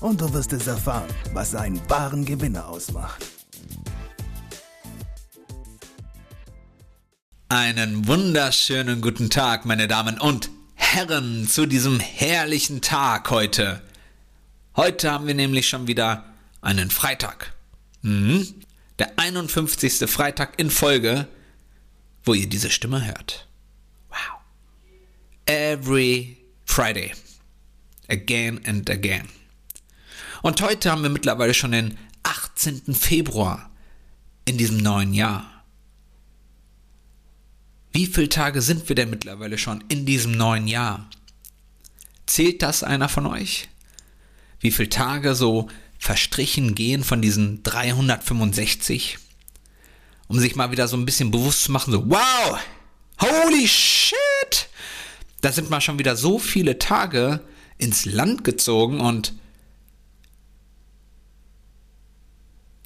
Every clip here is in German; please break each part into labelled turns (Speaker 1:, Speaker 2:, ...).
Speaker 1: und du wirst es erfahren, was einen wahren Gewinner ausmacht.
Speaker 2: Einen wunderschönen guten Tag, meine Damen und Herren, zu diesem herrlichen Tag heute. Heute haben wir nämlich schon wieder einen Freitag. Mhm. Der 51. Freitag in Folge, wo ihr diese Stimme hört. Wow. Every Friday. Again and again. Und heute haben wir mittlerweile schon den 18. Februar in diesem neuen Jahr. Wie viele Tage sind wir denn mittlerweile schon in diesem neuen Jahr? Zählt das einer von euch? Wie viele Tage so verstrichen gehen von diesen 365? Um sich mal wieder so ein bisschen bewusst zu machen, so, wow, holy shit! Da sind mal schon wieder so viele Tage ins Land gezogen und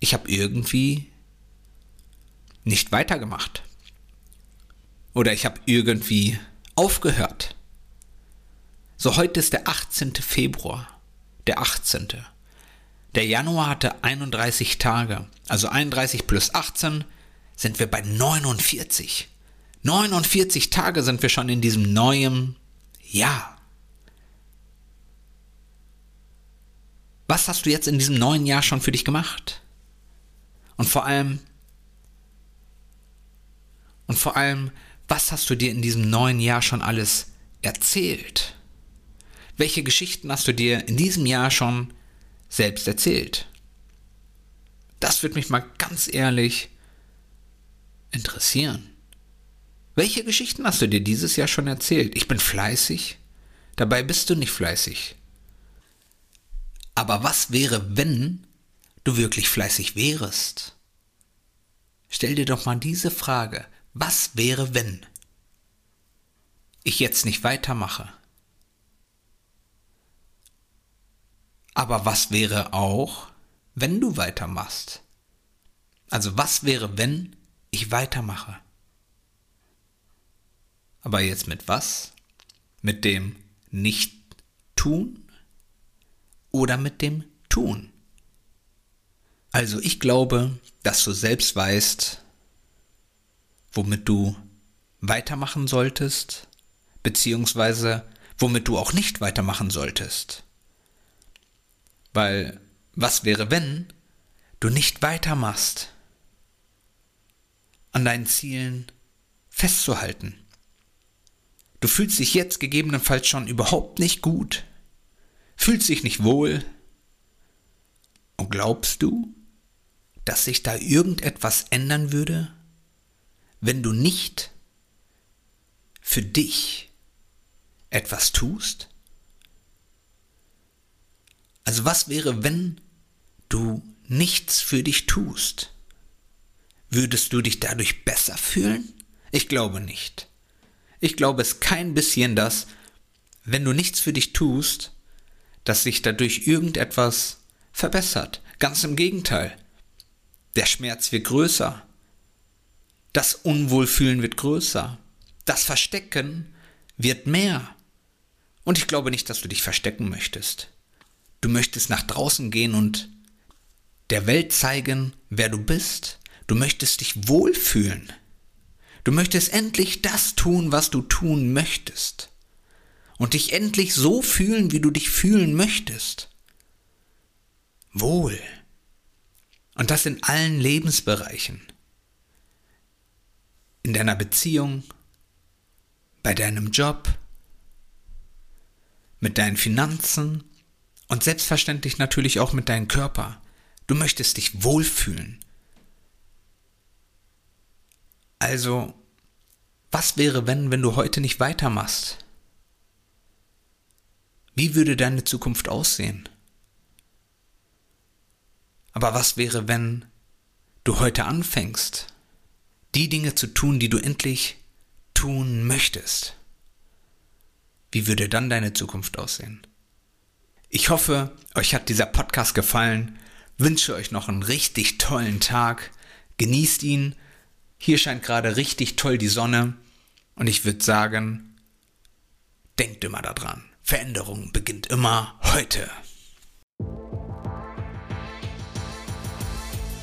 Speaker 2: ich habe irgendwie nicht weitergemacht. Oder ich habe irgendwie aufgehört. So, heute ist der 18. Februar. Der 18. Der Januar hatte 31 Tage. Also 31 plus 18 sind wir bei 49. 49 Tage sind wir schon in diesem neuen Jahr. Was hast du jetzt in diesem neuen Jahr schon für dich gemacht? Und vor allem, und vor allem, was hast du dir in diesem neuen Jahr schon alles erzählt? Welche Geschichten hast du dir in diesem Jahr schon selbst erzählt? Das würde mich mal ganz ehrlich interessieren. Welche Geschichten hast du dir dieses Jahr schon erzählt? Ich bin fleißig. Dabei bist du nicht fleißig. Aber was wäre, wenn du wirklich fleißig wärest? Stell dir doch mal diese Frage. Was wäre, wenn ich jetzt nicht weitermache? Aber was wäre auch, wenn du weitermachst? Also was wäre, wenn ich weitermache? Aber jetzt mit was? Mit dem Nicht-Tun oder mit dem Tun? Also ich glaube, dass du selbst weißt, womit du weitermachen solltest, beziehungsweise womit du auch nicht weitermachen solltest. Weil was wäre, wenn du nicht weitermachst, an deinen Zielen festzuhalten? Du fühlst dich jetzt gegebenenfalls schon überhaupt nicht gut, fühlst dich nicht wohl und glaubst du, dass sich da irgendetwas ändern würde, wenn du nicht für dich etwas tust? Also was wäre, wenn du nichts für dich tust? Würdest du dich dadurch besser fühlen? Ich glaube nicht. Ich glaube es kein bisschen, dass, wenn du nichts für dich tust, dass sich dadurch irgendetwas verbessert. Ganz im Gegenteil. Der Schmerz wird größer. Das Unwohlfühlen wird größer. Das Verstecken wird mehr. Und ich glaube nicht, dass du dich verstecken möchtest. Du möchtest nach draußen gehen und der Welt zeigen, wer du bist. Du möchtest dich wohlfühlen. Du möchtest endlich das tun, was du tun möchtest. Und dich endlich so fühlen, wie du dich fühlen möchtest. Wohl. Und das in allen Lebensbereichen. In deiner Beziehung, bei deinem Job, mit deinen Finanzen und selbstverständlich natürlich auch mit deinem Körper. Du möchtest dich wohlfühlen. Also, was wäre, wenn, wenn du heute nicht weitermachst? Wie würde deine Zukunft aussehen? Aber was wäre, wenn du heute anfängst, die Dinge zu tun, die du endlich tun möchtest? Wie würde dann deine Zukunft aussehen? Ich hoffe, euch hat dieser Podcast gefallen, wünsche euch noch einen richtig tollen Tag, genießt ihn, hier scheint gerade richtig toll die Sonne und ich würde sagen, denkt immer daran, Veränderung beginnt immer heute.